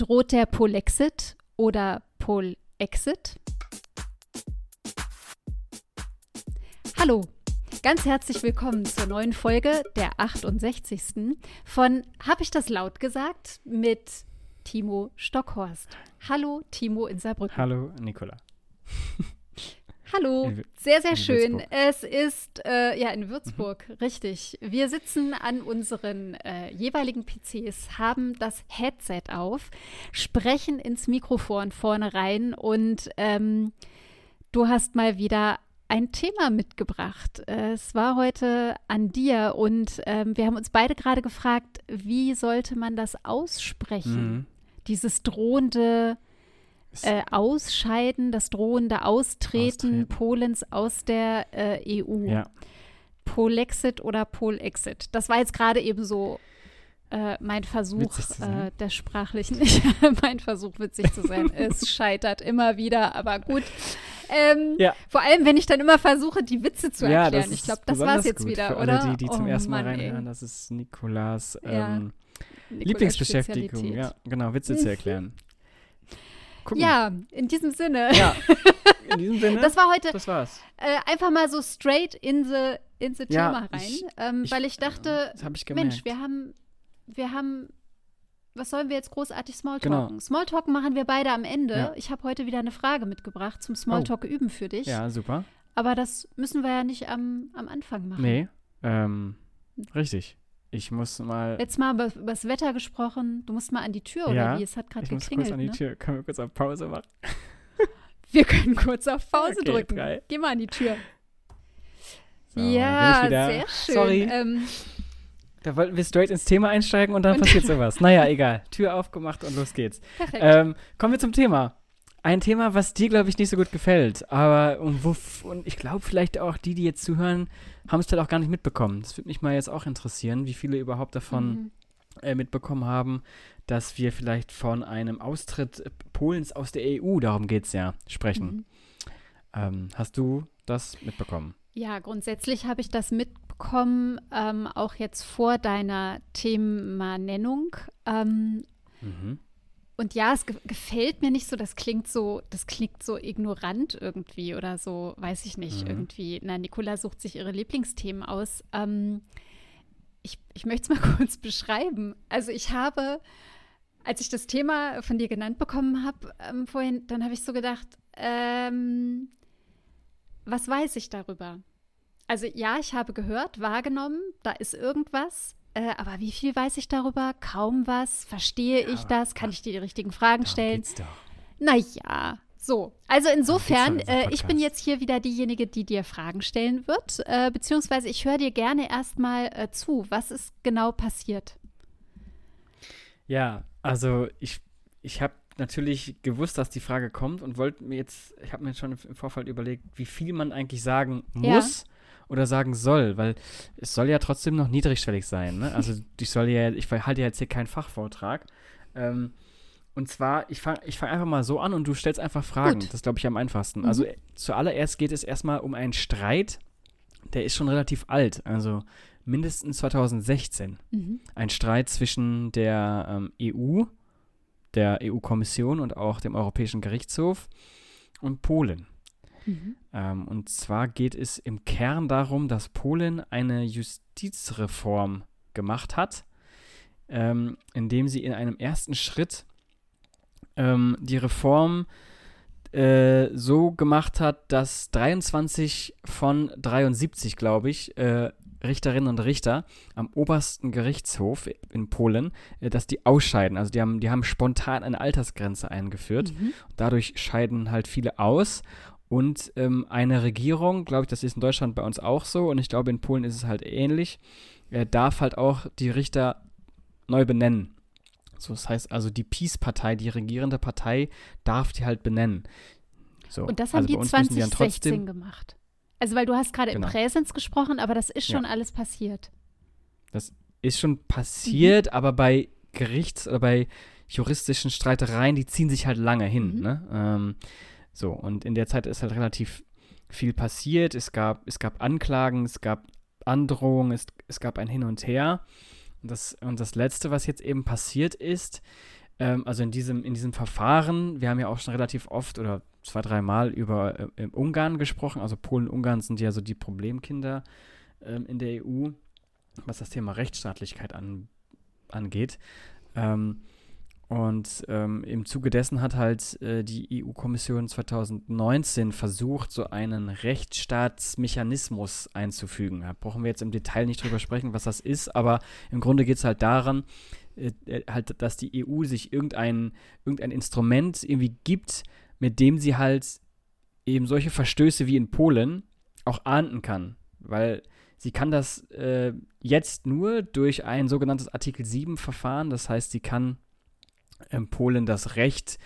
Droht der Polexit oder Polexit? Hallo, ganz herzlich willkommen zur neuen Folge, der 68. von Hab ich das laut gesagt? mit Timo Stockhorst. Hallo, Timo in Saarbrücken. Hallo, Nicola. Hallo, sehr, sehr schön. Es ist äh, ja in Würzburg, mhm. richtig. Wir sitzen an unseren äh, jeweiligen PCs, haben das Headset auf, sprechen ins Mikrofon vorne rein und ähm, du hast mal wieder ein Thema mitgebracht. Es war heute an dir und ähm, wir haben uns beide gerade gefragt, wie sollte man das aussprechen? Mhm. Dieses drohende äh, Ausscheiden, das drohende Austreten, Austreten. Polens aus der äh, EU. Ja. Polexit oder Polexit. Das war jetzt gerade eben so äh, mein Versuch äh, der sprachlichen, mein Versuch witzig zu sein. es scheitert immer wieder, aber gut. Ähm, ja. Vor allem, wenn ich dann immer versuche, die Witze zu erklären. Ja, ich glaube, das war es jetzt wieder, Für oder? Alle, die, die zum oh, ersten Mal reinhören, das ist Nikolas, ähm, ja. Lieblingsbeschäftigung. Ja, genau, Witze zu erklären. Gucken. Ja, in diesem Sinne. Ja, in diesem Sinne. Das war heute. Das war's. Äh, einfach mal so straight in the, in the ja, Thema rein, ich, ähm, ich, weil ich dachte, ich Mensch, wir haben, wir haben, was sollen wir jetzt großartig Smalltalken? Genau. Smalltalken machen wir beide am Ende. Ja. Ich habe heute wieder eine Frage mitgebracht zum Smalltalk oh. üben für dich. Ja, super. Aber das müssen wir ja nicht am, am Anfang machen. Nee, ähm, richtig. Ich muss mal. Letztes Mal über, über das Wetter gesprochen. Du musst mal an die Tür, oder ja, wie? Es hat gerade geklingelt. Ich muss kurz an die ne? Tür. Können wir kurz auf Pause machen? wir können kurz auf Pause okay, drücken. Geil. Geh mal an die Tür. So, ja, sehr schön. Sorry. Ähm, da wollten wir straight ins Thema einsteigen und dann und passiert sowas. Naja, egal. Tür aufgemacht und los geht's. Perfekt. Ähm, kommen wir zum Thema. Ein Thema, was dir, glaube ich, nicht so gut gefällt. Aber, und, wo, und ich glaube, vielleicht auch die, die jetzt zuhören, haben es halt auch gar nicht mitbekommen. Das würde mich mal jetzt auch interessieren, wie viele überhaupt davon mhm. äh, mitbekommen haben, dass wir vielleicht von einem Austritt Polens aus der EU, darum geht es ja, sprechen. Mhm. Ähm, hast du das mitbekommen? Ja, grundsätzlich habe ich das mitbekommen, ähm, auch jetzt vor deiner Themenernennung. Ähm, mhm. Und ja, es ge gefällt mir nicht so, das klingt so, das klingt so ignorant irgendwie oder so, weiß ich nicht, mhm. irgendwie. Na, Nicola sucht sich ihre Lieblingsthemen aus. Ähm, ich, ich möchte es mal kurz beschreiben. Also ich habe, als ich das Thema von dir genannt bekommen habe ähm, vorhin, dann habe ich so gedacht, ähm, was weiß ich darüber? Also ja, ich habe gehört, wahrgenommen, da ist irgendwas. Äh, aber wie viel weiß ich darüber? Kaum was. Verstehe ja, ich das? Kann ich dir die richtigen Fragen stellen? Naja, so. Also insofern, äh, ich bin jetzt hier wieder diejenige, die dir Fragen stellen wird. Äh, beziehungsweise ich höre dir gerne erstmal äh, zu. Was ist genau passiert? Ja, also ich, ich habe natürlich gewusst, dass die Frage kommt und wollte mir jetzt, ich habe mir schon im Vorfall überlegt, wie viel man eigentlich sagen muss. Ja oder sagen soll, weil es soll ja trotzdem noch niedrigschwellig sein. Ne? Also ich soll ja, ich halte ja jetzt hier keinen Fachvortrag. Ähm, und zwar, ich fange ich fang einfach mal so an und du stellst einfach Fragen. Gut. Das glaube ich am einfachsten. Also, mhm. Also zuallererst geht es erstmal um einen Streit, der ist schon relativ alt. Also mindestens 2016. Mhm. Ein Streit zwischen der ähm, EU, der EU-Kommission und auch dem Europäischen Gerichtshof und Polen. Mhm. Ähm, und zwar geht es im Kern darum, dass Polen eine Justizreform gemacht hat, ähm, indem sie in einem ersten Schritt ähm, die Reform äh, so gemacht hat, dass 23 von 73, glaube ich, äh, Richterinnen und Richter am obersten Gerichtshof in Polen, äh, dass die ausscheiden. Also die haben, die haben spontan eine Altersgrenze eingeführt. Mhm. Dadurch scheiden halt viele aus. Und ähm, eine Regierung, glaube ich, das ist in Deutschland bei uns auch so und ich glaube, in Polen ist es halt ähnlich, äh, darf halt auch die Richter neu benennen. So, das heißt also, die Peace-Partei, die regierende Partei, darf die halt benennen. So, und das haben also die 2016 trotzdem, gemacht. Also, weil du hast gerade genau. im Präsens gesprochen, aber das ist schon ja. alles passiert. Das ist schon passiert, mhm. aber bei Gerichts- oder bei juristischen Streitereien, die ziehen sich halt lange hin. Mhm. Ne? Ähm, so, und in der Zeit ist halt relativ viel passiert. Es gab, es gab Anklagen, es gab Androhungen, es, es gab ein Hin und Her. Und das, und das Letzte, was jetzt eben passiert ist, ähm, also in diesem, in diesem Verfahren, wir haben ja auch schon relativ oft oder zwei, dreimal über äh, Ungarn gesprochen. Also Polen und Ungarn sind ja so die Problemkinder ähm, in der EU, was das Thema Rechtsstaatlichkeit an, angeht. Ähm, und ähm, im Zuge dessen hat halt äh, die EU-Kommission 2019 versucht, so einen Rechtsstaatsmechanismus einzufügen. Da brauchen wir jetzt im Detail nicht drüber sprechen, was das ist, aber im Grunde geht es halt daran, äh, äh, halt, dass die EU sich irgendein, irgendein Instrument irgendwie gibt, mit dem sie halt eben solche Verstöße wie in Polen auch ahnden kann. Weil sie kann das äh, jetzt nur durch ein sogenanntes Artikel 7-Verfahren, das heißt, sie kann Polen das Recht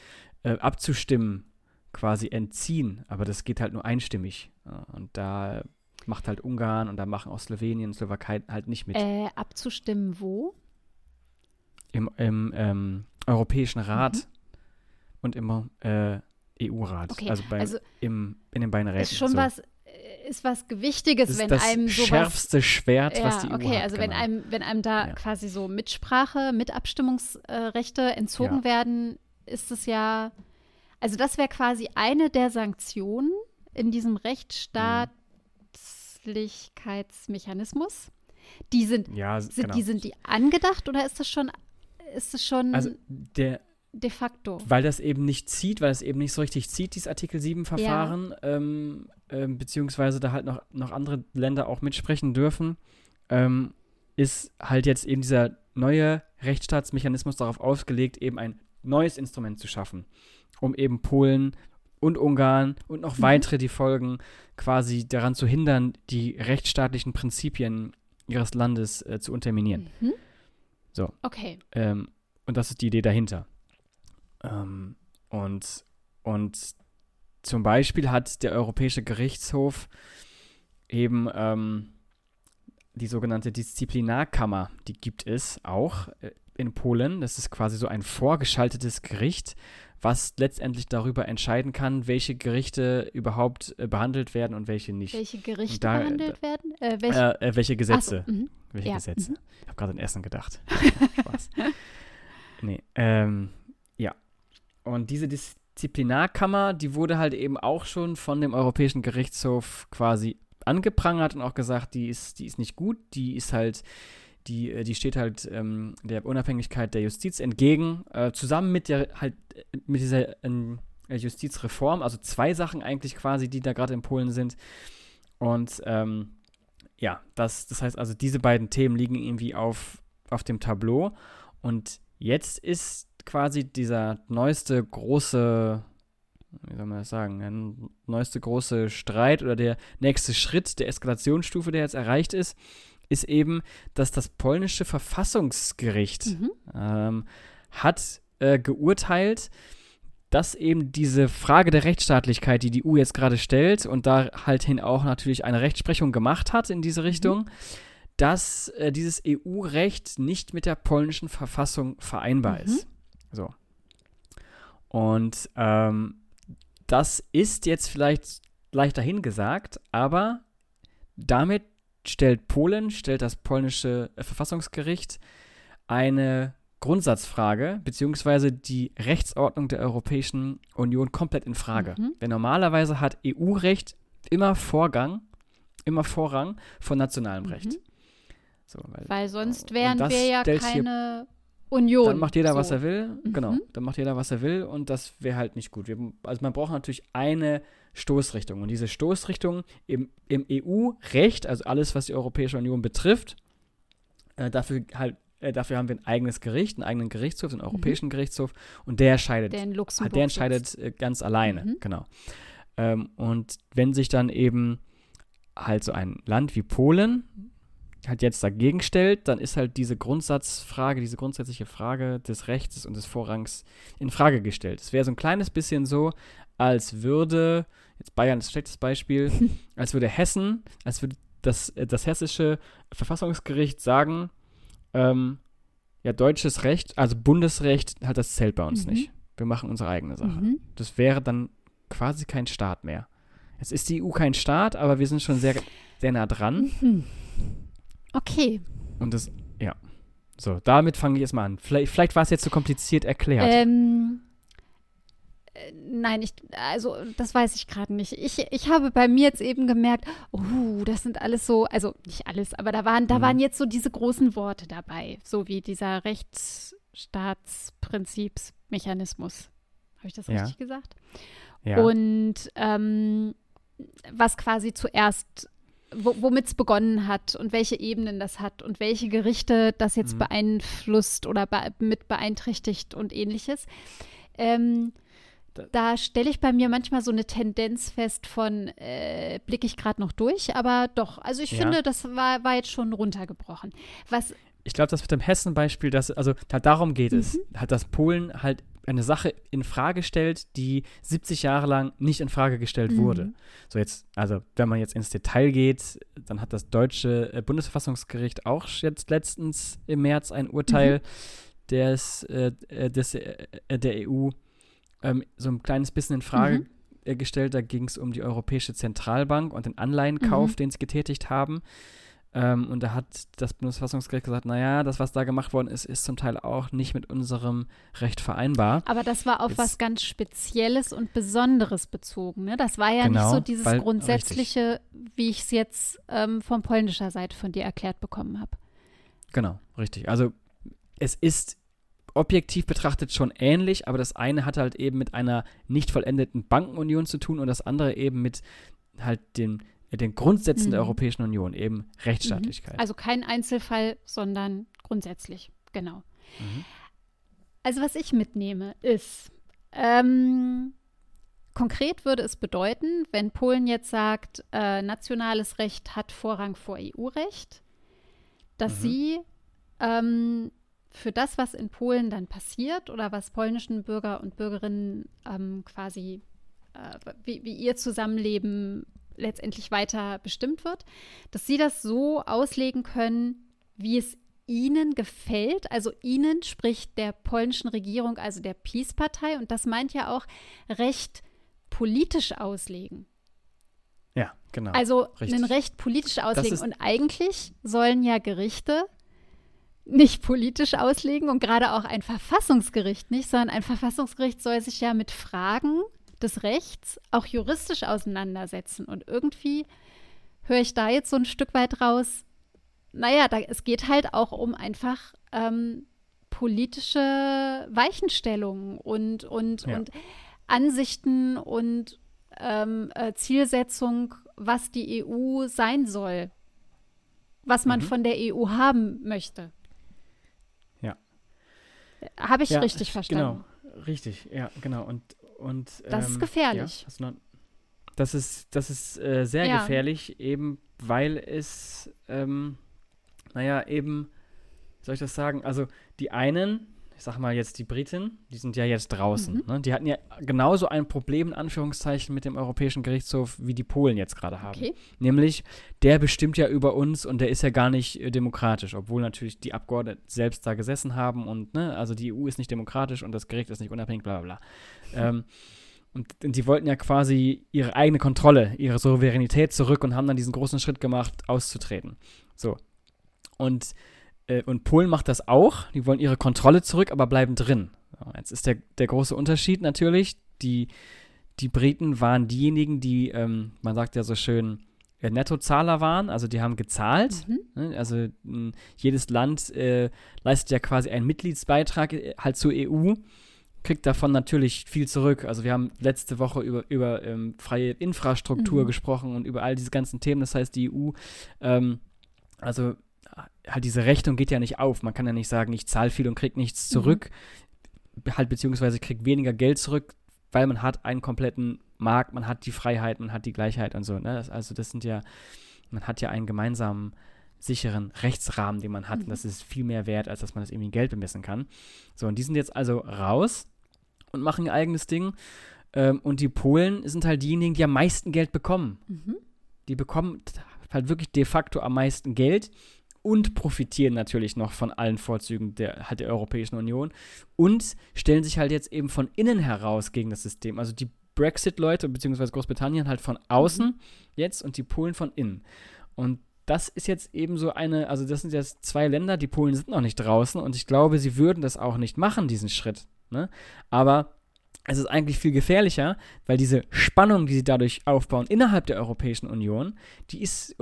äh, abzustimmen quasi entziehen, aber das geht halt nur einstimmig. Und da macht halt Ungarn und da machen auch Slowenien und Slowakei halt nicht mit. Äh, abzustimmen wo? Im, im ähm, Europäischen Rat mhm. und im äh, EU-Rat. Okay, also, bei, also im, in den beiden Räten. Ist schon so. was, ist was Gewichtiges, das wenn das einem sowas. schärfste Schwert, ja, was die EU okay, hat. also genau. wenn einem, wenn einem da Ja. quasi so Mitsprache, Mitabstimmungsrechte entzogen Ja. werden, ist es ja, also das wäre quasi eine der Sanktionen in diesem Rechtsstaatlichkeitsmechanismus. Die sind, ja, sind genau. die sind die angedacht oder ist das schon, ist das schon also der, de facto? weil das eben nicht zieht, weil es eben nicht so richtig zieht, dieses Artikel 7-Verfahren, ähm, ähm, beziehungsweise da halt noch, noch andere Länder auch mitsprechen dürfen, ähm, ist halt jetzt eben dieser neue Rechtsstaatsmechanismus darauf ausgelegt, eben ein neues Instrument zu schaffen, um eben Polen und Ungarn und noch Mhm. weitere, die folgen, quasi daran zu hindern, die rechtsstaatlichen Prinzipien ihres Landes äh, zu unterminieren. Mhm. So. Okay. Ähm, und das ist die Idee dahinter. Ähm, und, und zum Beispiel hat der Europäische Gerichtshof eben ähm, die sogenannte Disziplinarkammer, die gibt es auch äh, in Polen. Das ist quasi so ein vorgeschaltetes Gericht, was letztendlich darüber entscheiden kann, welche Gerichte überhaupt äh, behandelt werden und welche nicht. Welche Gerichte da- behandelt werden? Äh, welche? Äh, äh, welche Gesetze. So, mhm. Welche Ja, Gesetze? mhm. Ich habe gerade an Essen gedacht. Spaß. nee, ähm. Und diese Disziplinarkammer, die wurde halt eben auch schon von dem Europäischen Gerichtshof quasi angeprangert und auch gesagt, die ist, die ist nicht gut, die ist halt, die, äh, die steht halt ähm, der Unabhängigkeit der Justiz entgegen, äh, zusammen mit der halt äh, mit dieser ähm, Justizreform, also zwei Sachen eigentlich quasi, die da gerade in Polen sind. Und ähm, ja, das, das heißt also, diese beiden Themen liegen irgendwie auf, auf dem Tableau. Und jetzt ist quasi dieser neueste große, wie soll man das sagen, der neueste große Streit oder der nächste Schritt der Eskalationsstufe, der jetzt erreicht ist, ist eben, dass das polnische Verfassungsgericht Mhm. ähm, hat äh, geurteilt, dass eben diese Frage der Rechtsstaatlichkeit, die die EU jetzt gerade stellt und da halt hin auch natürlich eine Rechtsprechung gemacht hat in diese Richtung, dass äh, dieses EU-Recht nicht mit der polnischen Verfassung vereinbar Mhm. ist. So. Und ähm, das ist jetzt vielleicht leicht dahingesagt, aber damit stellt Polen, stellt das polnische äh, Verfassungsgericht eine Grundsatzfrage, beziehungsweise die Rechtsordnung der Europäischen Union komplett in Frage. Mhm. Denn normalerweise hat EU-Recht immer Vorgang, immer Vorrang vor nationalem Mhm. Recht. So, weil, Weil sonst wären wir ja keine Union. dann macht jeder, so. was er will. Genau, Mhm. dann macht jeder, was er will und das wäre halt nicht gut. Wir, also man braucht natürlich eine Stoßrichtung und diese Stoßrichtung im, im EU-Recht, also alles, was die Europäische Union betrifft, äh, dafür halt äh, dafür haben wir ein eigenes Gericht, einen eigenen Gerichtshof, den Europäischen Gerichtshof und der entscheidet Der der entscheidet äh, ganz alleine, Mhm. genau. Ähm, und wenn sich dann eben halt so ein Land wie Polen halt jetzt dagegen stellt, dann ist halt diese Grundsatzfrage, diese grundsätzliche Frage des Rechts und des Vorrangs in Frage gestellt. Es wäre so ein kleines bisschen so, als würde, jetzt Bayern ist ein schlechtes Beispiel, als würde Hessen, als würde das, äh, das hessische Verfassungsgericht sagen, ähm, ja, deutsches Recht, also Bundesrecht, halt das zählt bei uns Mhm. nicht. Wir machen unsere eigene Sache. Mhm. Das wäre dann quasi kein Staat mehr. Jetzt ist die EU kein Staat, aber wir sind schon sehr, sehr nah dran. Mhm. Okay. Und das, ja. So, damit fange ich jetzt mal an. Vielleicht, vielleicht war es jetzt zu so kompliziert erklärt. Ähm, äh, nein, ich, also das weiß ich gerade nicht. Ich, ich habe bei mir jetzt eben gemerkt, oh, das sind alles so, also nicht alles, aber da waren, da mhm. waren jetzt so diese großen Worte dabei, so wie dieser Rechtsstaatsprinzipsmechanismus. Habe ich das ja. richtig gesagt? Ja. Und ähm, was quasi zuerst womit es begonnen hat und welche Ebenen das hat und welche Gerichte das jetzt mhm. beeinflusst oder be mit beeinträchtigt und ähnliches. Ähm, da, da stelle ich bei mir manchmal so eine Tendenz fest von, äh, blicke ich gerade noch durch, aber doch, also ich ja. finde, das war, war jetzt schon runtergebrochen. Was ich glaube, das mit dem Hessen-Beispiel, dass, also halt darum geht mhm. es, halt, dass Polen halt eine Sache in Frage stellt, die 70 Jahre lang nicht in Frage gestellt mhm. wurde. So jetzt, also wenn man jetzt ins Detail geht, dann hat das deutsche äh, Bundesverfassungsgericht auch jetzt letztens im März ein Urteil mhm. des, äh, äh des äh, der EU ähm, so ein kleines bisschen in Frage mhm. Äh, gestellt. Da ging es um die Europäische Zentralbank und den Anleihenkauf, mhm. den sie getätigt haben. Ähm, und da hat das Bundesverfassungsgericht gesagt, naja, das, was da gemacht worden ist, ist zum Teil auch nicht mit unserem Recht vereinbar. Aber das war auf Jetzt, was ganz Spezielles und Besonderes bezogen. Ne? Das war ja genau, nicht so dieses weil, Grundsätzliche, richtig. wie ich es jetzt ähm, von polnischer Seite von dir erklärt bekommen habe. Genau, richtig. Also es ist objektiv betrachtet schon ähnlich, aber das eine hat halt eben mit einer nicht vollendeten Bankenunion zu tun und das andere eben mit halt dem den Grundsätzen mhm. der Europäischen Union, eben Rechtsstaatlichkeit. Also kein Einzelfall, sondern grundsätzlich, genau. Mhm. Also was ich mitnehme ist, ähm, konkret würde es bedeuten, wenn Polen jetzt sagt, äh, nationales Recht hat Vorrang vor EU-Recht, dass mhm. sie ähm, für das, was in Polen dann passiert oder was polnischen Bürger und Bürgerinnen ähm, quasi, äh, wie, wie, ihr Zusammenleben letztendlich weiter bestimmt wird, dass sie das so auslegen können, wie es ihnen gefällt, also ihnen spricht der polnischen Regierung, also der Peace-Partei, und das meint ja auch recht politisch auslegen. Ja, genau. Also richtig. ein Recht politisch auslegen. Und eigentlich sollen ja Gerichte nicht politisch auslegen und gerade auch ein Verfassungsgericht nicht, sondern ein Verfassungsgericht soll sich ja mit Fragen des Rechts auch juristisch auseinandersetzen. Und irgendwie höre ich da jetzt so ein Stück weit raus, naja, da, es geht halt auch um einfach ähm, politische Weichenstellungen und, und, ja. und Ansichten und ähm, äh, Zielsetzung, was die EU sein soll, was man mhm. von der EU haben möchte. Ja. Habe ich ja, richtig verstanden? Genau, richtig, ja, genau. Und, und, das ähm, ist gefährlich. Ja, noch, das ist, das ist äh, sehr ja. gefährlich, eben weil es, ähm, naja, eben, wie soll ich das sagen? Also die einen, ich sag mal jetzt die Briten, die sind ja jetzt draußen. Mhm. Ne? Die hatten ja genauso ein Problem, in Anführungszeichen, mit dem Europäischen Gerichtshof, wie die Polen jetzt gerade haben. Okay. Nämlich, der bestimmt ja über uns und der ist ja gar nicht äh, demokratisch, obwohl natürlich die Abgeordneten selbst da gesessen haben und, ne, also die EU ist nicht demokratisch und das Gericht ist nicht unabhängig, bla bla bla. Mhm. Ähm, und, und die wollten ja quasi ihre eigene Kontrolle, ihre Souveränität zurück und haben dann diesen großen Schritt gemacht, auszutreten. So. Und und Polen macht das auch. Die wollen ihre Kontrolle zurück, aber bleiben drin. Jetzt ist der, der große Unterschied natürlich. Die, die Briten waren diejenigen, die, ähm, man sagt ja so schön, äh, Nettozahler waren, also die haben gezahlt. Mhm. Ne? Also mh, jedes Land äh, leistet ja quasi einen Mitgliedsbeitrag äh, halt zur EU, kriegt davon natürlich viel zurück. Also wir haben letzte Woche über, über ähm, freie Infrastruktur mhm. gesprochen und über all diese ganzen Themen. Das heißt, die EU, ähm, also halt diese Rechnung geht ja nicht auf. Man kann ja nicht sagen, ich zahle viel und kriege nichts mhm. zurück, mhm. halt beziehungsweise kriege weniger Geld zurück, weil man hat einen kompletten Markt, man hat die Freiheit, man hat die Gleichheit und so. Ne? Das, also das sind ja, man hat ja einen gemeinsamen sicheren Rechtsrahmen, den man hat. Mhm. Und das ist viel mehr wert, als dass man das irgendwie in Geld bemessen kann. So, und die sind jetzt also raus und machen ihr eigenes Ding. Ähm, und die Polen sind halt diejenigen, die am meisten Geld bekommen. Mhm. Die bekommen halt wirklich de facto am meisten Geld und profitieren natürlich noch von allen Vorzügen der, halt der Europäischen Union und stellen sich halt jetzt eben von innen heraus gegen das System. Also die Brexit-Leute, beziehungsweise Großbritannien halt von außen mhm. jetzt und die Polen von innen. Und das ist jetzt eben so eine, also das sind jetzt zwei Länder, die Polen sind noch nicht draußen und ich glaube, sie würden das auch nicht machen, diesen Schritt. Ne? Aber es ist eigentlich viel gefährlicher, weil diese Spannung, die sie dadurch aufbauen innerhalb der Europäischen Union, die ist,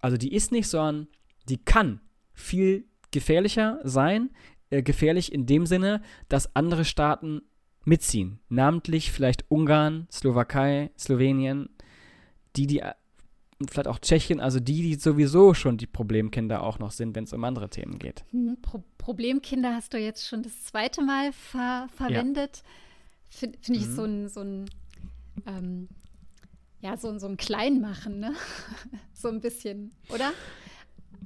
also die ist nicht, sondern die kann viel gefährlicher sein. Äh, gefährlich in dem Sinne, dass andere Staaten mitziehen. Namentlich vielleicht Ungarn, Slowakei, Slowenien, die, die vielleicht auch Tschechien, also die, die sowieso schon die Problemkinder auch noch sind, wenn es um andere Themen geht. Hm, Pro Problemkinder hast du jetzt schon das zweite Mal ver verwendet. Ja. Finde find ich mhm. so ein, so ein ähm, ja, so, so ein Kleinmachen, ne? so ein bisschen, oder?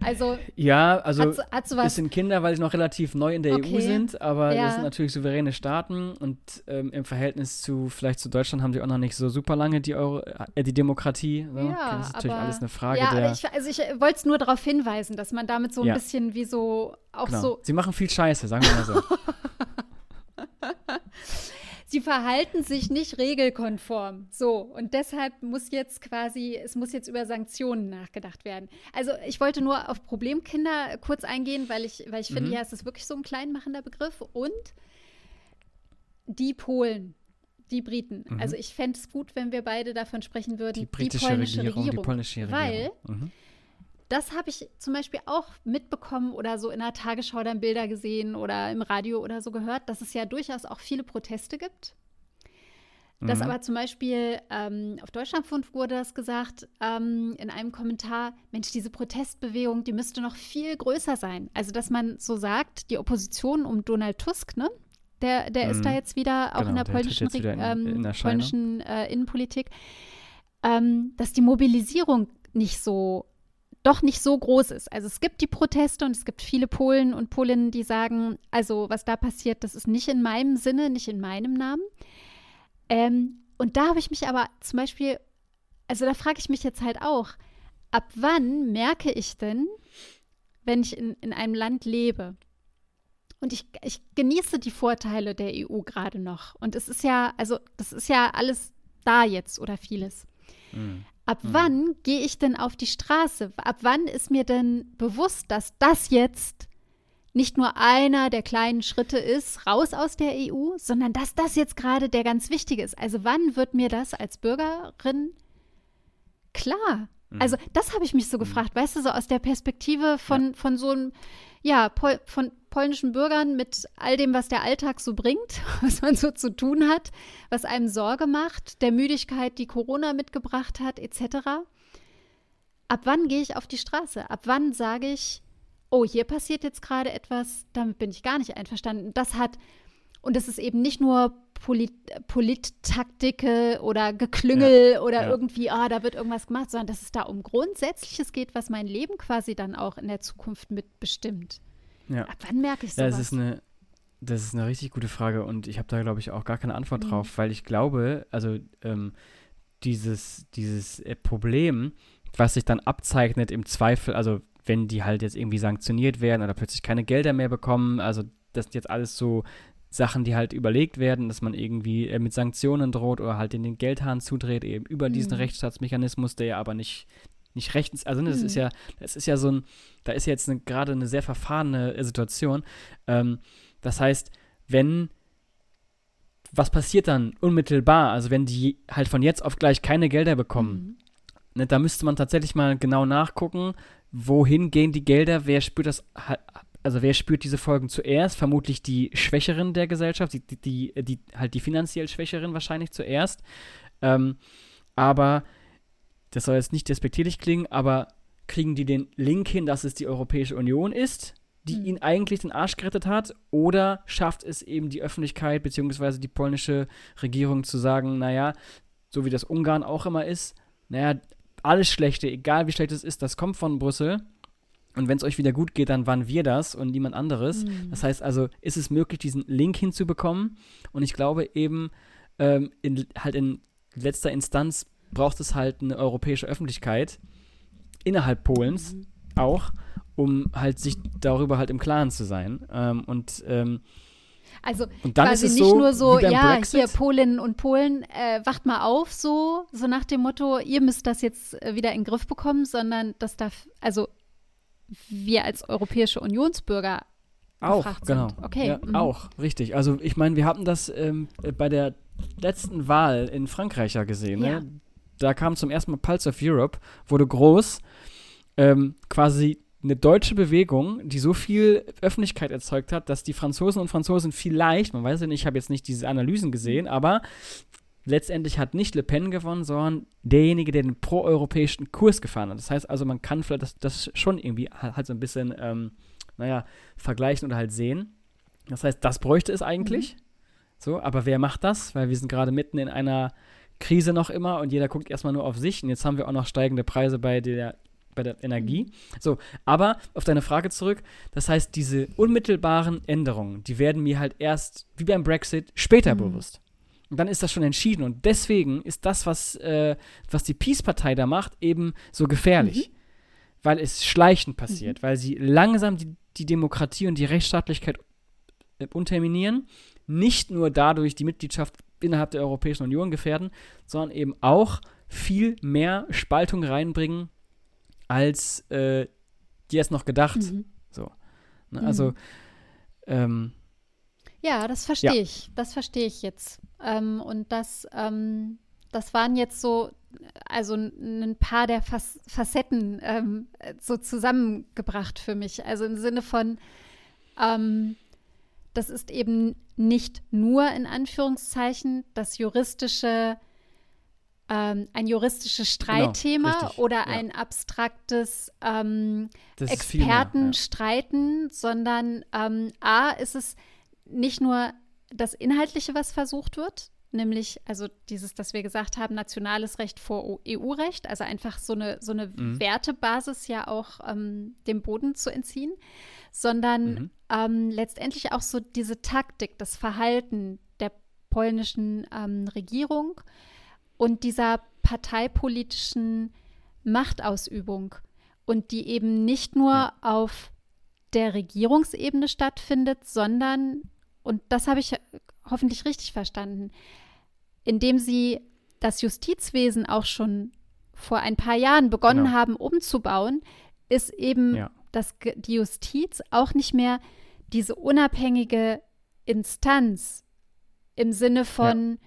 Also ja, also hat, hat sowas, es sind Kinder, weil sie noch relativ neu in der okay. EU sind, aber ja. das sind natürlich souveräne Staaten und ähm, im Verhältnis zu vielleicht zu Deutschland haben sie auch noch nicht so super lange die Euro, äh, die Demokratie. So. Ja, das ist natürlich aber, alles eine Frage ja, der. Ich, also ich wollte es nur darauf hinweisen, dass man damit so ein ja. bisschen wie so auch genau. so. Sie machen viel Scheiße, sagen wir mal so. sie verhalten sich nicht regelkonform. So, und deshalb muss jetzt quasi, es muss jetzt über Sanktionen nachgedacht werden. Also ich wollte nur auf Problemkinder kurz eingehen, weil ich, weil ich mhm. finde, ja, es ist wirklich so ein kleinmachender Begriff. Und die Polen, die Briten. Mhm. Also ich fände es gut, wenn wir beide davon sprechen würden, die, britische die polnische Regierung, Regierung. Die polnische Regierung. Weil mhm. Das habe ich zum Beispiel auch mitbekommen oder so in der Tagesschau dann Bilder gesehen oder im Radio oder so gehört, dass es ja durchaus auch viele Proteste gibt. Dass mhm. aber zum Beispiel ähm, auf Deutschlandfunk wurde das gesagt ähm, in einem Kommentar, Mensch, diese Protestbewegung, die müsste noch viel größer sein. Also dass man so sagt, die Opposition um Donald Tusk, ne? Der, der mhm. ist da jetzt wieder auch genau, in der polnischen, in, ähm, in der polnischen äh, Innenpolitik, ähm, dass die Mobilisierung nicht so doch nicht so groß ist. Also es gibt die Proteste und es gibt viele Polen und Polinnen, die sagen, also was da passiert, das ist nicht in meinem Sinne, nicht in meinem Namen. Ähm, und da habe ich mich aber zum Beispiel, also da frage ich mich jetzt halt auch, ab wann merke ich denn, wenn ich in, in einem Land lebe und ich, ich genieße die Vorteile der EU gerade noch und es ist ja, also das ist ja alles da jetzt oder vieles. Mhm. Ab mhm. wann gehe ich denn auf die Straße? Ab wann ist mir denn bewusst, dass das jetzt nicht nur einer der kleinen Schritte ist, raus aus der EU, sondern dass das jetzt gerade der ganz wichtige ist? Also wann wird mir das als Bürgerin klar? Mhm. Also das habe ich mich so mhm. gefragt, weißt du, so aus der Perspektive von, ja. von so einem, ja, Pol von polnischen Bürgern mit all dem, was der Alltag so bringt, was man so zu tun hat, was einem Sorge macht, der Müdigkeit, die Corona mitgebracht hat, etc. Ab wann gehe ich auf die Straße? Ab wann sage ich, oh, hier passiert jetzt gerade etwas, damit bin ich gar nicht einverstanden. Das hat, und es ist eben nicht nur Polit Polittaktike oder Geklüngel ja, oder ja. irgendwie, ah, da wird irgendwas gemacht, sondern dass es da um Grundsätzliches geht, was mein Leben quasi dann auch in der Zukunft mitbestimmt. Ja. Ab wann merke ich sowas? Das ist eine, das ist eine richtig gute Frage und ich habe da, glaube ich, auch gar keine Antwort mhm. drauf, weil ich glaube, also ähm, dieses, dieses äh, Problem, was sich dann abzeichnet im Zweifel, also wenn die halt jetzt irgendwie sanktioniert werden oder plötzlich keine Gelder mehr bekommen, also das sind jetzt alles so Sachen, die halt überlegt werden, dass man irgendwie äh, mit Sanktionen droht oder halt in den Geldhahn zudreht, eben über mhm. diesen Rechtsstaatsmechanismus, der ja aber nicht nicht rechtens, also ne, das mhm. ist ja, das ist ja so ein, da ist jetzt eine, gerade eine sehr verfahrene äh, Situation. Ähm, das heißt, wenn was passiert dann unmittelbar? Also wenn die halt von jetzt auf gleich keine Gelder bekommen, mhm. ne, da müsste man tatsächlich mal genau nachgucken, wohin gehen die Gelder, wer spürt das, also wer spürt diese Folgen zuerst? Vermutlich die Schwächeren der Gesellschaft, die, die, die, die halt die finanziell Schwächeren wahrscheinlich zuerst. Ähm, aber das soll jetzt nicht despektierlich klingen, aber kriegen die den Link hin, dass es die Europäische Union ist, die mhm. ihn eigentlich den Arsch gerettet hat, oder schafft es eben die Öffentlichkeit bzw. die polnische Regierung zu sagen, naja, so wie das Ungarn auch immer ist, naja, alles Schlechte, egal wie schlecht es ist, das kommt von Brüssel. Und wenn es euch wieder gut geht, dann waren wir das und niemand anderes. Mhm. Das heißt also, ist es möglich, diesen Link hinzubekommen? Und ich glaube eben, ähm, in, halt in letzter Instanz braucht es halt eine europäische Öffentlichkeit innerhalb Polens mhm. auch, um halt sich darüber halt im Klaren zu sein. Ähm, und ähm, Also und dann quasi ist es nicht so, nur so, ja, Brexit. hier Polinnen und Polen, äh, wacht mal auf, so, so nach dem Motto, ihr müsst das jetzt äh, wieder in den Griff bekommen, sondern dass da, also wir als europäische Unionsbürger Auch, genau. Okay. Ja, mhm. Auch, richtig. Also ich meine, wir hatten das ähm, bei der letzten Wahl in Frankreich ja gesehen. Ja. Ne? Da kam zum ersten Mal Pulse of Europe, wurde groß, ähm, quasi eine deutsche Bewegung, die so viel Öffentlichkeit erzeugt hat, dass die Franzosen und Franzosen vielleicht, man weiß ja nicht, ich habe jetzt nicht diese Analysen gesehen, aber letztendlich hat nicht Le Pen gewonnen, sondern derjenige, der den proeuropäischen Kurs gefahren hat. Das heißt also, man kann vielleicht das, das schon irgendwie halt so ein bisschen, ähm, naja, vergleichen oder halt sehen. Das heißt, das bräuchte es eigentlich. So, aber wer macht das? Weil wir sind gerade mitten in einer Krise noch immer und jeder guckt erstmal nur auf sich. Und jetzt haben wir auch noch steigende Preise bei der, bei der Energie. So, aber auf deine Frage zurück. Das heißt, diese unmittelbaren Änderungen, die werden mir halt erst, wie beim Brexit, später Mhm. bewusst. Und dann ist das schon entschieden. Und deswegen ist das, was, äh, was die Peace-Partei da macht, eben so gefährlich. Weil es schleichend passiert, weil sie langsam die, die Demokratie und die Rechtsstaatlichkeit äh, unterminieren, nicht nur dadurch die Mitgliedschaft innerhalb der Europäischen Union gefährden, sondern eben auch viel mehr Spaltung reinbringen, als äh, die es noch gedacht. Mhm. Ne? Mhm. Also, ähm, Ja, das verstehe Ja. ich. Das verstehe ich jetzt. Ähm, und das, ähm, das waren jetzt so, also ein paar der Fac Facetten ähm, äh, so zusammengebracht für mich. Also im Sinne von, ähm, das ist eben nicht nur in Anführungszeichen das juristische, ähm, ein juristisches Streitthema Genau, richtig, oder ja. ein abstraktes ähm, das ist viel mehr, Experten ja. sondern ähm, A ist es nicht nur das Inhaltliche, was versucht wird, nämlich also dieses, dass wir gesagt haben, nationales Recht vor EU-Recht, also einfach so eine, so eine Mhm. Wertebasis ja auch ähm, dem Boden zu entziehen, sondern Mhm. ähm, letztendlich auch so diese Taktik, das Verhalten der polnischen ähm, Regierung und dieser parteipolitischen Machtausübung und die eben nicht nur Ja. auf der Regierungsebene stattfindet, sondern, und das habe ich hoffentlich richtig verstanden, indem sie das Justizwesen auch schon vor ein paar Jahren begonnen Genau. haben umzubauen, ist eben Ja. dass ge- die Justiz auch nicht mehr diese unabhängige Instanz im Sinne von,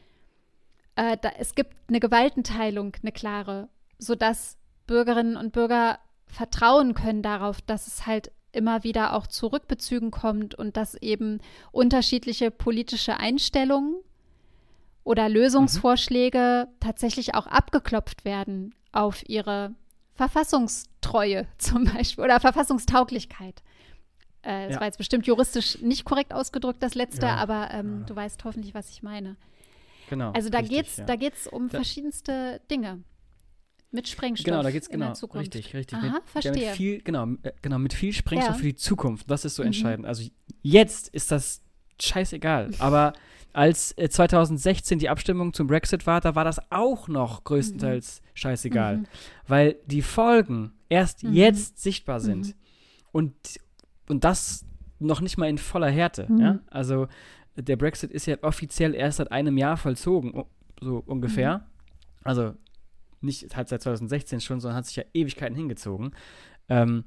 äh, da, es gibt eine Gewaltenteilung, eine klare, sodass Bürgerinnen und Bürger vertrauen können darauf, dass es halt immer wieder auch zu Rückbezügen kommt und dass eben unterschiedliche politische Einstellungen oder Lösungsvorschläge tatsächlich auch abgeklopft werden auf ihre Verfassungstreue zum Beispiel oder Verfassungstauglichkeit. Äh, das Ja. war jetzt bestimmt juristisch nicht korrekt ausgedrückt, das letzte, Ja. aber ähm, Ja. du weißt hoffentlich, was ich meine. Genau. Also da richtig, geht's, ja. da geht's um Da- verschiedenste Dinge. Mit Sprengstoff Genau, da geht's in genau. der Zukunft. Richtig, richtig. Aha, mit, ja, verstehe. mit viel, genau, äh, genau, mit viel Sprengstoff Ja. für die Zukunft. Das ist so Mhm. entscheidend. Also jetzt ist das scheißegal. Aber als äh, 2016 die Abstimmung zum Brexit war, da war das auch noch größtenteils scheißegal. Mhm. Weil die Folgen erst Mhm. jetzt sichtbar sind. Mhm. Und, und das noch nicht mal in voller Härte. Mhm. Ja? Also der Brexit ist ja offiziell erst seit einem Jahr vollzogen, so ungefähr. Mhm. Also nicht halt seit 2016 schon, sondern hat sich ja Ewigkeiten hingezogen. Ähm,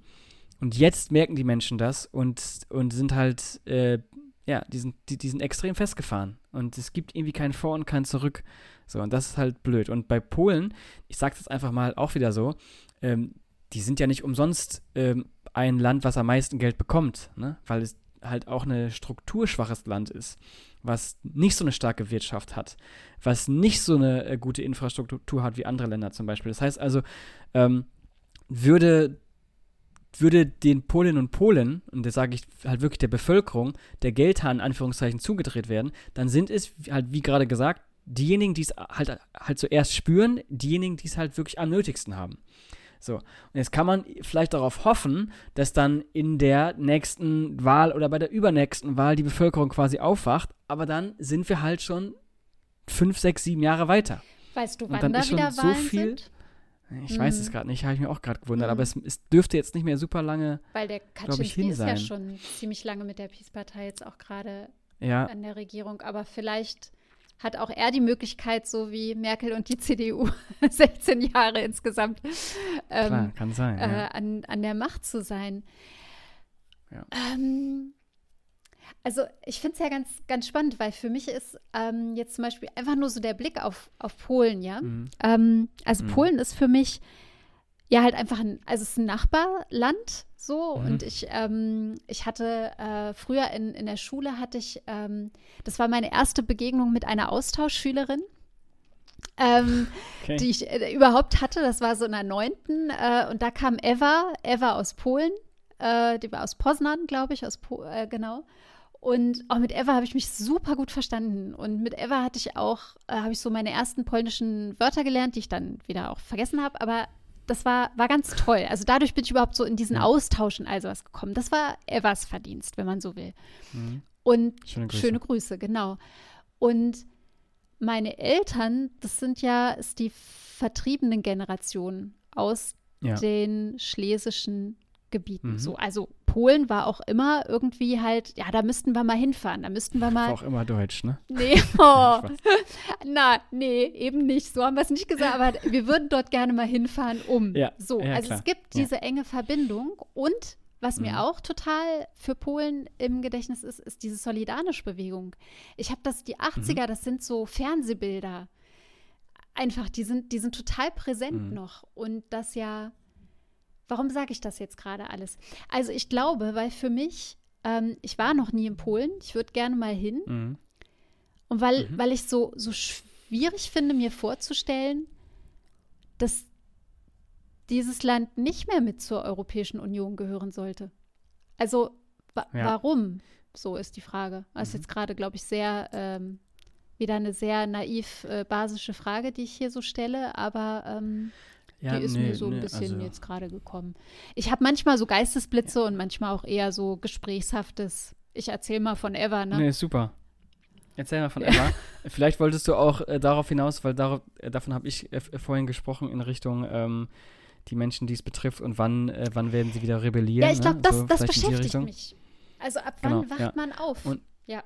und jetzt merken die Menschen das und, und sind halt, äh, ja, die sind, die, die sind extrem festgefahren. Und es gibt irgendwie kein Vor und kein Zurück. So, und das ist halt blöd. Und bei Polen, ich sage das einfach mal auch wieder so, ähm, die sind ja nicht umsonst ähm, ein Land, was am meisten Geld bekommt, ne? weil es halt auch ein strukturschwaches Land ist, was nicht so eine starke Wirtschaft hat, was nicht so eine äh, gute Infrastruktur hat wie andere Länder zum Beispiel. Das heißt also, ähm, würde, würde den Polinnen und Polen, und das sage ich halt wirklich der Bevölkerung, der Geldhahn in Anführungszeichen zugedreht werden, dann sind es halt, wie gerade gesagt, diejenigen, die es halt, halt zuerst spüren, diejenigen, die es halt wirklich am nötigsten haben. So, und jetzt kann man vielleicht darauf hoffen, dass dann in der nächsten Wahl oder bei der übernächsten Wahl die Bevölkerung quasi aufwacht, aber dann sind wir halt schon fünf, sechs, sieben Jahre weiter. Weißt du, Und wann dann da ist schon wieder so Wahlen viel- sind? Ich weiß Mhm. es gerade nicht, habe ich mir auch gerade gewundert, Mhm. aber es, es dürfte jetzt nicht mehr super lange. Weil der Kaczynski ist ja schon ziemlich lange mit der Peace-Partei jetzt auch gerade ja. an der Regierung. Aber vielleicht hat auch er die Möglichkeit, so wie Merkel und die CDU 16 Jahre insgesamt ähm, Klar, kann sein, äh, ja. an, an der Macht zu sein. Ja. Ähm, also ich finde es ja ganz, ganz spannend, weil für mich ist ähm, jetzt zum Beispiel einfach nur so der Blick auf, auf Polen, ja. Mhm. Ähm, also mhm. Polen ist für mich ja halt einfach ein, also es ist ein Nachbarland so mhm. und ich, ähm, ich hatte äh, früher in, in der Schule hatte ich, ähm, das war meine erste Begegnung mit einer Austauschschülerin. Ähm, okay. die ich äh, überhaupt hatte. Das war so in der neunten. Äh, und da kam Eva, Eva aus Polen. Äh, die war aus Poznan, glaube ich, aus po äh, genau. Und auch mit Eva habe ich mich super gut verstanden. Und mit Eva hatte ich auch, äh, habe ich so meine ersten polnischen Wörter gelernt, die ich dann wieder auch vergessen habe. Aber das war, war ganz toll. Also dadurch bin ich überhaupt so in diesen Austausch und all sowas gekommen. Das war Evas Verdienst, wenn man so will. Mhm. Und schöne Grüße. schöne Grüße, genau. Und meine Eltern, das sind ja, ist die vertriebenen Generationen aus ja. den schlesischen Gebieten. Mhm. So, also Polen war auch immer irgendwie halt, ja, da müssten wir mal hinfahren, da müssten wir mal. War auch immer Deutsch, ne? Nee, oh. Na, nee, eben nicht. So haben wir es nicht gesagt, aber wir würden dort gerne mal hinfahren, um. Ja, so, ja, also klar. es gibt diese ja. enge Verbindung und was mhm. mir auch total für Polen im Gedächtnis ist, ist diese Solidarisch-Bewegung. Ich habe das, die 80er, mhm. das sind so Fernsehbilder. Einfach, die sind, die sind total präsent mhm. noch. Und das ja Warum sage ich das jetzt gerade alles? Also ich glaube, weil für mich, ähm, ich war noch nie in Polen, ich würde gerne mal hin. Mhm. Und weil, mhm. weil ich so, so schwierig finde, mir vorzustellen, dass dieses Land nicht mehr mit zur Europäischen Union gehören sollte. Also wa ja. warum? So ist die Frage. Das ist mhm. jetzt gerade, glaube ich, sehr ähm, wieder eine sehr naiv äh, basische Frage, die ich hier so stelle, aber ähm, ja, die ist nee, mir so ein nee, bisschen also jetzt gerade gekommen. Ich habe manchmal so Geistesblitze ja. und manchmal auch eher so gesprächshaftes. Ich erzähle mal von Eva, ne? Nee, super. Erzähl mal von Eva. Vielleicht wolltest du auch äh, darauf hinaus, weil darauf, äh, davon habe ich äh, vorhin gesprochen in Richtung ähm, die Menschen, die es betrifft und wann, äh, wann werden sie wieder rebellieren. Ja, ich glaube, ne? das, so, das beschäftigt mich. Also ab wann genau, wacht ja. man auf? Und, ja.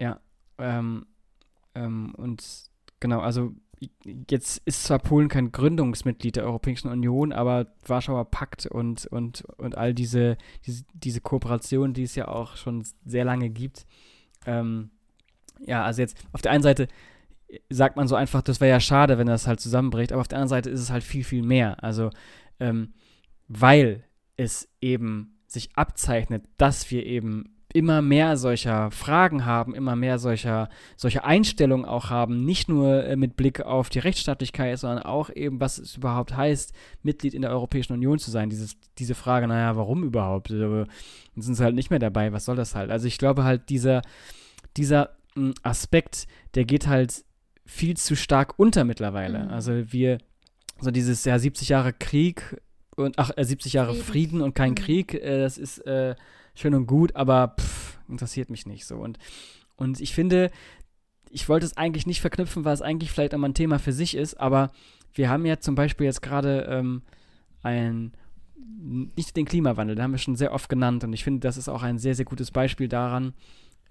Ja. Ähm, ähm, und genau, also jetzt ist zwar Polen kein Gründungsmitglied der Europäischen Union, aber Warschauer Pakt und, und, und all diese, diese, diese Kooperation, die es ja auch schon sehr lange gibt. Ähm, ja, also jetzt auf der einen Seite sagt man so einfach, das wäre ja schade, wenn das halt zusammenbricht, aber auf der anderen Seite ist es halt viel, viel mehr. Also, ähm, weil es eben sich abzeichnet, dass wir eben immer mehr solcher Fragen haben, immer mehr solcher, solcher Einstellungen auch haben, nicht nur äh, mit Blick auf die Rechtsstaatlichkeit, sondern auch eben, was es überhaupt heißt, Mitglied in der Europäischen Union zu sein. Dieses, diese Frage, naja, warum überhaupt? Also, dann sind sie halt nicht mehr dabei, was soll das halt? Also ich glaube halt, dieser, dieser hm, Aspekt, der geht halt viel zu stark unter mittlerweile. Mhm. Also wir, so dieses ja 70 Jahre Krieg und ach, äh, 70 Jahre Frieden, Frieden und kein mhm. Krieg, äh, das ist äh, schön und gut, aber pff, interessiert mich nicht so. Und, und ich finde, ich wollte es eigentlich nicht verknüpfen, weil es eigentlich vielleicht einmal ein Thema für sich ist, aber wir haben ja zum Beispiel jetzt gerade ähm, ein, nicht den Klimawandel, den haben wir schon sehr oft genannt und ich finde, das ist auch ein sehr, sehr gutes Beispiel daran,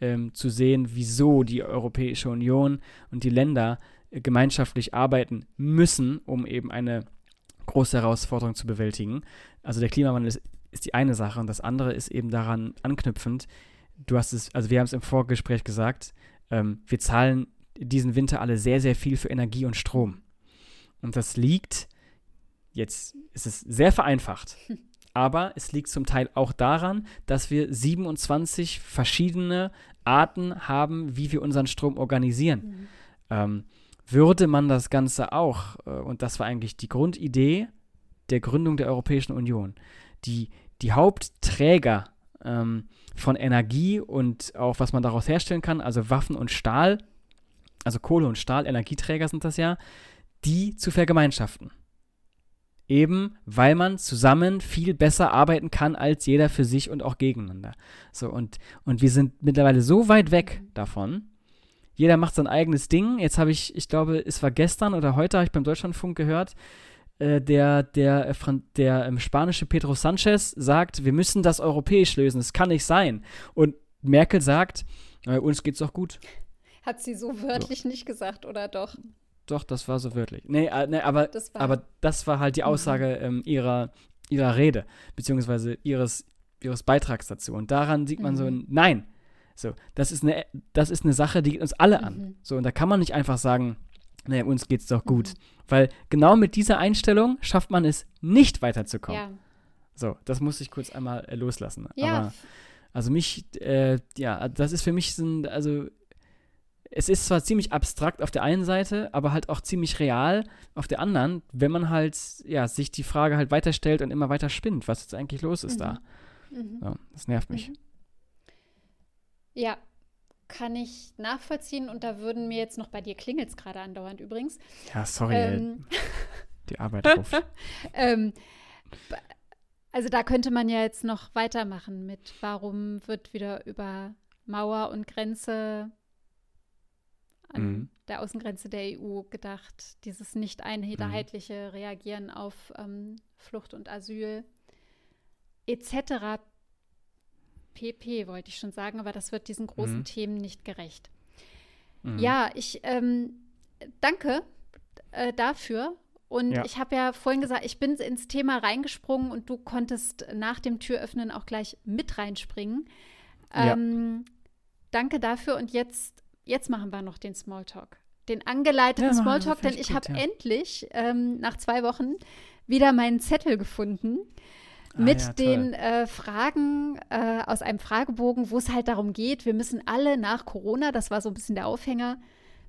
ähm, zu sehen, wieso die Europäische Union und die Länder äh, gemeinschaftlich arbeiten müssen, um eben eine große Herausforderung zu bewältigen. Also der Klimawandel ist ist die eine Sache. Und das andere ist eben daran anknüpfend, du hast es, also wir haben es im Vorgespräch gesagt, ähm, wir zahlen diesen Winter alle sehr, sehr viel für Energie und Strom. Und das liegt, jetzt ist es sehr vereinfacht, aber es liegt zum Teil auch daran, dass wir 27 verschiedene Arten haben, wie wir unseren Strom organisieren. Mhm. Ähm, würde man das Ganze auch, äh, und das war eigentlich die Grundidee der Gründung der Europäischen Union, die, die Hauptträger ähm, von Energie und auch was man daraus herstellen kann, also Waffen und Stahl, also Kohle und Stahl, Energieträger sind das ja, die zu vergemeinschaften. Eben weil man zusammen viel besser arbeiten kann als jeder für sich und auch gegeneinander. So, und, und wir sind mittlerweile so weit weg davon. Jeder macht sein eigenes Ding. Jetzt habe ich, ich glaube, es war gestern oder heute, habe ich beim Deutschlandfunk gehört, äh, der, der, äh, der ähm, spanische Pedro Sanchez sagt, wir müssen das europäisch lösen, es kann nicht sein. Und Merkel sagt, äh, uns geht's doch gut. Hat sie so wörtlich so. nicht gesagt, oder doch? Doch, das war so wörtlich. Nee, äh, nee aber, das war, aber das war halt die mhm. Aussage mhm. ähm, ihrer, ihrer Rede, beziehungsweise ihres, ihres Beitrags dazu. Und daran sieht man mhm. so ein Nein. So, das ist eine, das ist eine Sache, die geht uns alle an. Mhm. So, und da kann man nicht einfach sagen, nee, uns geht's doch gut. Mhm. Weil genau mit dieser Einstellung schafft man es nicht weiterzukommen. Ja. So, das muss ich kurz einmal äh, loslassen. Ja. Aber, also mich, äh, ja, das ist für mich so ein, also es ist zwar ziemlich abstrakt auf der einen Seite, aber halt auch ziemlich real auf der anderen, wenn man halt, ja, sich die Frage halt weiterstellt und immer weiter spinnt, was jetzt eigentlich los ist mhm. da. Mhm. So, das nervt mich. Mhm. Ja, kann ich nachvollziehen und da würden mir jetzt noch bei dir klingelt es gerade andauernd übrigens. Ja, sorry, ähm, die Arbeit ruft. ähm, also da könnte man ja jetzt noch weitermachen mit, warum wird wieder über Mauer und Grenze an mhm. der Außengrenze der EU gedacht, dieses nicht einheitliche mhm. Reagieren auf ähm, Flucht und Asyl etc. pp, wollte ich schon sagen, aber das wird diesen großen mhm. Themen nicht gerecht. Mhm. Ja, ich ähm, danke äh, dafür. Und ja. ich habe ja vorhin gesagt, ich bin ins Thema reingesprungen und du konntest nach dem Türöffnen auch gleich mit reinspringen. Ähm, ja. Danke dafür. Und jetzt jetzt machen wir noch den Smalltalk. Den angeleiteten ja, Smalltalk, denn ich habe endlich ähm, nach zwei Wochen wieder meinen Zettel gefunden ah, mit ja, den äh, Fragen äh, aus einem Fragebogen, wo es halt darum geht, wir müssen alle nach Corona, das war so ein bisschen der Aufhänger,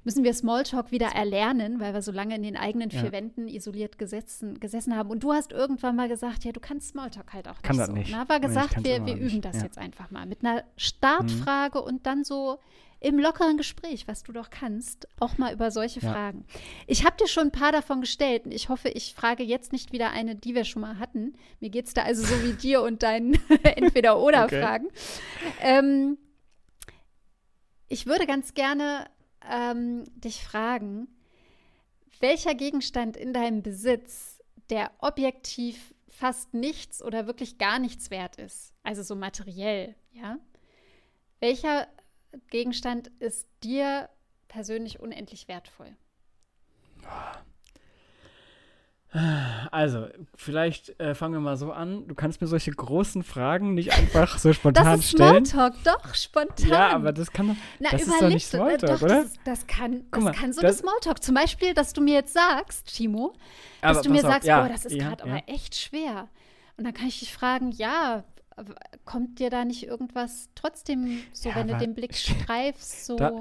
müssen wir Smalltalk wieder erlernen, weil wir so lange in den eigenen vier ja. Wänden isoliert gesessen, gesessen haben. Und du hast irgendwann mal gesagt, ja, du kannst Smalltalk halt auch nicht Kann so. das nicht. Na, aber gesagt, nee, wir, wir üben das ja. jetzt einfach mal mit einer Startfrage mhm. und dann so im lockeren Gespräch, was du doch kannst, auch mal über solche ja. Fragen. Ich habe dir schon ein paar davon gestellt und ich hoffe, ich frage jetzt nicht wieder eine, die wir schon mal hatten. Mir geht es da also so wie dir und deinen Entweder-Oder-Fragen. Okay. Ähm, ich würde ganz gerne ähm, dich fragen, welcher Gegenstand in deinem Besitz, der objektiv fast nichts oder wirklich gar nichts wert ist, also so materiell, ja, welcher Gegenstand ist dir persönlich unendlich wertvoll? Also, vielleicht äh, fangen wir mal so an. Du kannst mir solche großen Fragen nicht einfach so spontan das ist stellen. Smalltalk, doch, spontan. Ja, aber das kann doch, Na, das ist doch nicht Smalltalk, doch, oder? Das, das kann, das mal, kann so das, Smalltalk. Zum Beispiel, dass du mir jetzt sagst, Timo, dass du mir auf, sagst, ja, boah, das ist ja, gerade ja. aber echt schwer. Und dann kann ich dich fragen, ja, kommt dir da nicht irgendwas trotzdem so, ja, wenn du den Blick streifst, so. Da,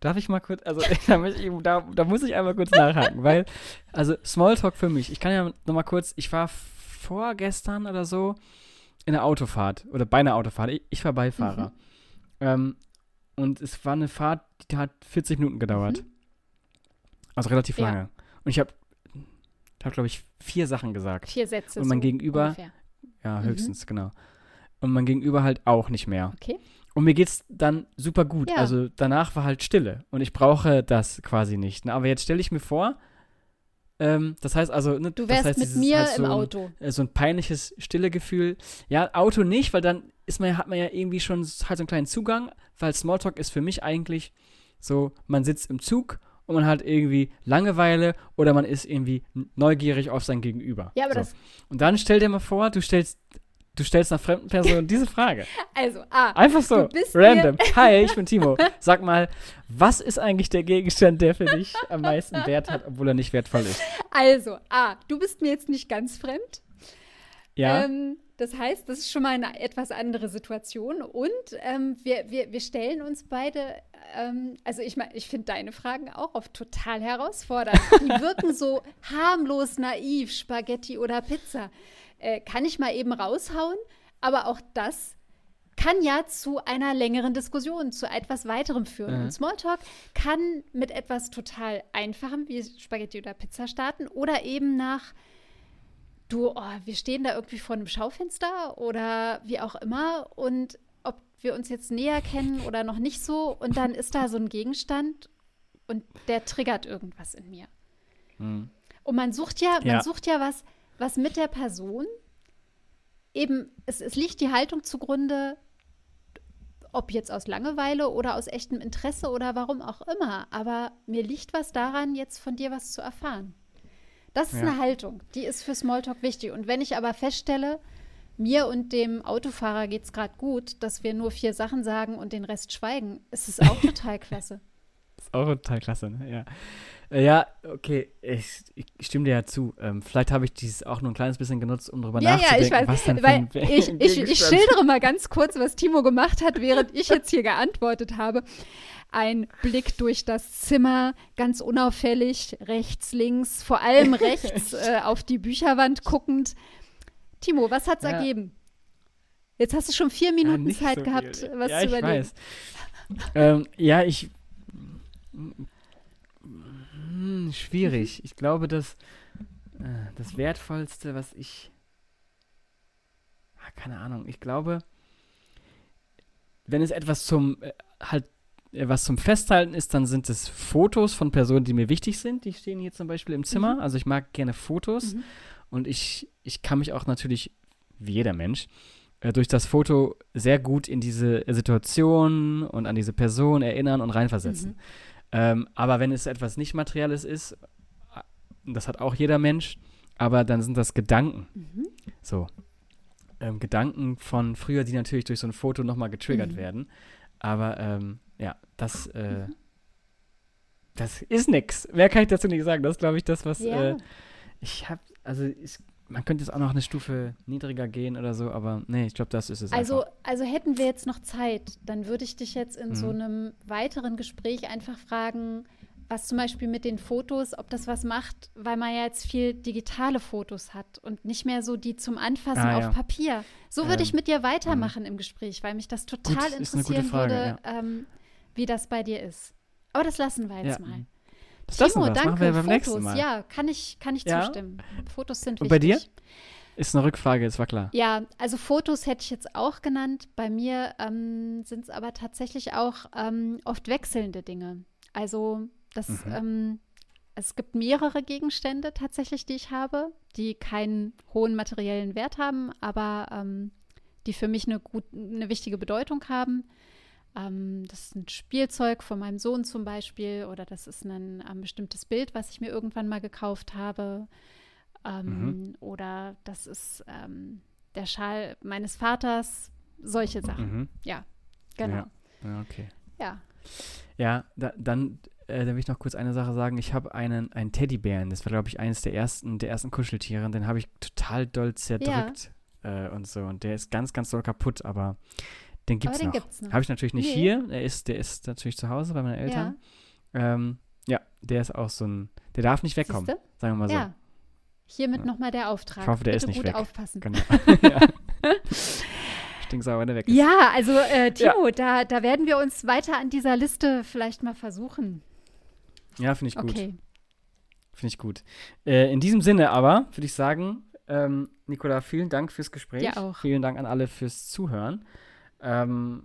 darf ich mal kurz, also da, da, muss ich einmal kurz nachhaken, weil, also Smalltalk für mich, ich kann ja noch mal kurz, ich war vorgestern oder so in der Autofahrt oder bei einer Autofahrt, ich, ich war Beifahrer. Mhm. Ähm, und es war eine Fahrt, die hat 40 Minuten gedauert. Mhm. Also relativ lange. Ja. Und ich habe, hab, glaube ich, vier Sachen gesagt. Vier Sätze. Und mein so Gegenüber, ungefähr. Ja, mhm. höchstens, mhm. genau. Und mein Gegenüber halt auch nicht mehr. Okay. Und mir geht's dann super gut. Ja. Also danach war halt Stille. Und ich brauche das quasi nicht. Ne? Aber jetzt stelle ich mir vor, ähm, das heißt also, ne, du wärst das heißt, mit mir halt so im Auto. Ein, äh, so ein peinliches Stillegefühl. Ja, Auto nicht, weil dann ist man, hat man ja irgendwie schon halt so einen kleinen Zugang, weil Smalltalk ist für mich eigentlich so, man sitzt im Zug und man hat irgendwie Langeweile oder man ist irgendwie neugierig auf sein Gegenüber. Ja, aber so. das. Und dann stell dir mal vor, du stellst Du stellst einer fremden Person diese Frage. Also, ah, einfach so, random. Hi, ich bin Timo. Sag mal, was ist eigentlich der Gegenstand, der für dich am meisten Wert hat, obwohl er nicht wertvoll ist? Also, ah, du bist mir jetzt nicht ganz fremd. Ja. Ähm, das heißt, das ist schon mal eine etwas andere Situation. Und ähm, wir, wir, wir stellen uns beide, ähm, also ich meine, ich finde deine Fragen auch oft total herausfordernd. Die wirken so harmlos, naiv, Spaghetti oder Pizza. Äh, kann ich mal eben raushauen, aber auch das kann ja zu einer längeren Diskussion, zu etwas weiterem führen. Mhm. Und Smalltalk kann mit etwas total Einfachem wie Spaghetti oder Pizza starten oder eben nach du, oh, wir stehen da irgendwie vor einem Schaufenster oder wie auch immer und ob wir uns jetzt näher kennen oder noch nicht so und dann ist da so ein Gegenstand und der triggert irgendwas in mir. Mhm. Und man sucht ja, ja, man sucht ja was, was mit der Person eben, es, es liegt die Haltung zugrunde, ob jetzt aus Langeweile oder aus echtem Interesse oder warum auch immer. Aber mir liegt was daran, jetzt von dir was zu erfahren. Das ist ja. eine Haltung, die ist für Smalltalk wichtig. Und wenn ich aber feststelle, mir und dem Autofahrer geht es gerade gut, dass wir nur vier Sachen sagen und den Rest schweigen, ist es auch total klasse. ist auch total klasse, ne? Ja. Äh, ja, okay, ich, ich, stimme dir ja zu. Ähm, vielleicht habe ich dieses auch nur ein kleines bisschen genutzt, um darüber ja, nachzudenken, ja, ich weiß, was dann weil ich, ich, ich schildere mal ganz kurz, was Timo gemacht hat, während ich jetzt hier geantwortet habe. Ein Blick durch das Zimmer, ganz unauffällig, rechts, links, vor allem rechts äh, auf die Bücherwand guckend. Timo, was hat's ja. ergeben? Jetzt hast du schon vier Minuten ja, Zeit so gehabt, viel. was ja, zu überlegen. Ich weiß. ähm, ja, ich hm, schwierig. Ich glaube, dass äh, das Wertvollste, was ich. Ah, keine Ahnung. Ich glaube, wenn es etwas zum äh, halt äh, was zum Festhalten ist, dann sind es Fotos von Personen, die mir wichtig sind. Die stehen hier zum Beispiel im Zimmer. Mhm. Also ich mag gerne Fotos. Mhm. Und ich, ich kann mich auch natürlich, wie jeder Mensch, äh, durch das Foto sehr gut in diese Situation und an diese Person erinnern und reinversetzen. Mhm. Ähm, aber wenn es etwas nicht Materielles ist, äh, das hat auch jeder Mensch, aber dann sind das Gedanken. Mhm. So. Ähm, Gedanken von früher, die natürlich durch so ein Foto nochmal getriggert mhm. werden. Aber ähm, ja, das, äh, mhm. das ist nix. Mehr kann ich dazu nicht sagen. Das ist, glaube ich, das, was ja. äh, ich habe, also ich man könnte jetzt auch noch eine Stufe niedriger gehen oder so, aber nee, ich glaube, das ist es. Also, einfach. also hätten wir jetzt noch Zeit, dann würde ich dich jetzt in mhm. so einem weiteren Gespräch einfach fragen, was zum Beispiel mit den Fotos, ob das was macht, weil man ja jetzt viel digitale Fotos hat und nicht mehr so die zum Anfassen ah, auf ja. Papier. So würde ähm, ich mit dir weitermachen mhm. im Gespräch, weil mich das total Gut, interessieren Frage, würde, ja. ähm, wie das bei dir ist. Aber das lassen wir jetzt ja. mal. Das Timo, das. danke. Machen wir beim Fotos, nächsten Mal. Ja, kann ich, kann ich ja? zustimmen. Fotos sind wichtig. Und bei dir? Ist eine Rückfrage, das war klar. Ja, also Fotos hätte ich jetzt auch genannt. Bei mir ähm, sind es aber tatsächlich auch ähm, oft wechselnde Dinge. Also das, mhm. ähm, es gibt mehrere Gegenstände tatsächlich, die ich habe, die keinen hohen materiellen Wert haben, aber ähm, die für mich eine, gut, eine wichtige Bedeutung haben. Ähm, das ist ein Spielzeug von meinem Sohn zum Beispiel oder das ist ein, ein bestimmtes Bild, was ich mir irgendwann mal gekauft habe. Ähm, mhm. Oder das ist ähm, der Schal meines Vaters, solche Sachen. Mhm. Ja, genau. Ja. ja, okay. Ja. Ja, da, dann äh, da will ich noch kurz eine Sache sagen. Ich habe einen, einen Teddybären, das war, glaube ich, eines der ersten, der ersten Kuscheltiere. Den habe ich total doll zerdrückt ja. äh, und so. Und der ist ganz, ganz doll kaputt, aber den gibt es noch. noch. Habe ich natürlich nicht nee. hier. Der ist, der ist natürlich zu Hause bei meinen Eltern. Ja. Ähm, ja, der ist auch so ein. Der darf nicht wegkommen. Siehste? Sagen wir mal so. Ja. Hiermit ja. nochmal der Auftrag. Ich hoffe, der Bitte ist nicht gut weg. aufpassen. Genau. ja. Stinksauer, wenn er weg ist. Ja, also äh, Timo, ja. Da, da werden wir uns weiter an dieser Liste vielleicht mal versuchen. Ja, finde ich gut. Okay. Finde ich gut. Äh, in diesem Sinne aber würde ich sagen, ähm, Nicola, vielen Dank fürs Gespräch. Ja, auch. Vielen Dank an alle fürs Zuhören. Ähm,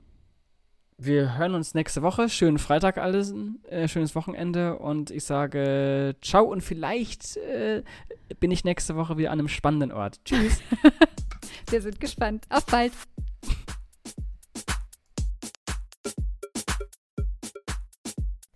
wir hören uns nächste Woche. Schönen Freitag alles, äh, schönes Wochenende und ich sage ciao und vielleicht äh, bin ich nächste Woche wieder an einem spannenden Ort. Tschüss. wir sind gespannt. Auf bald.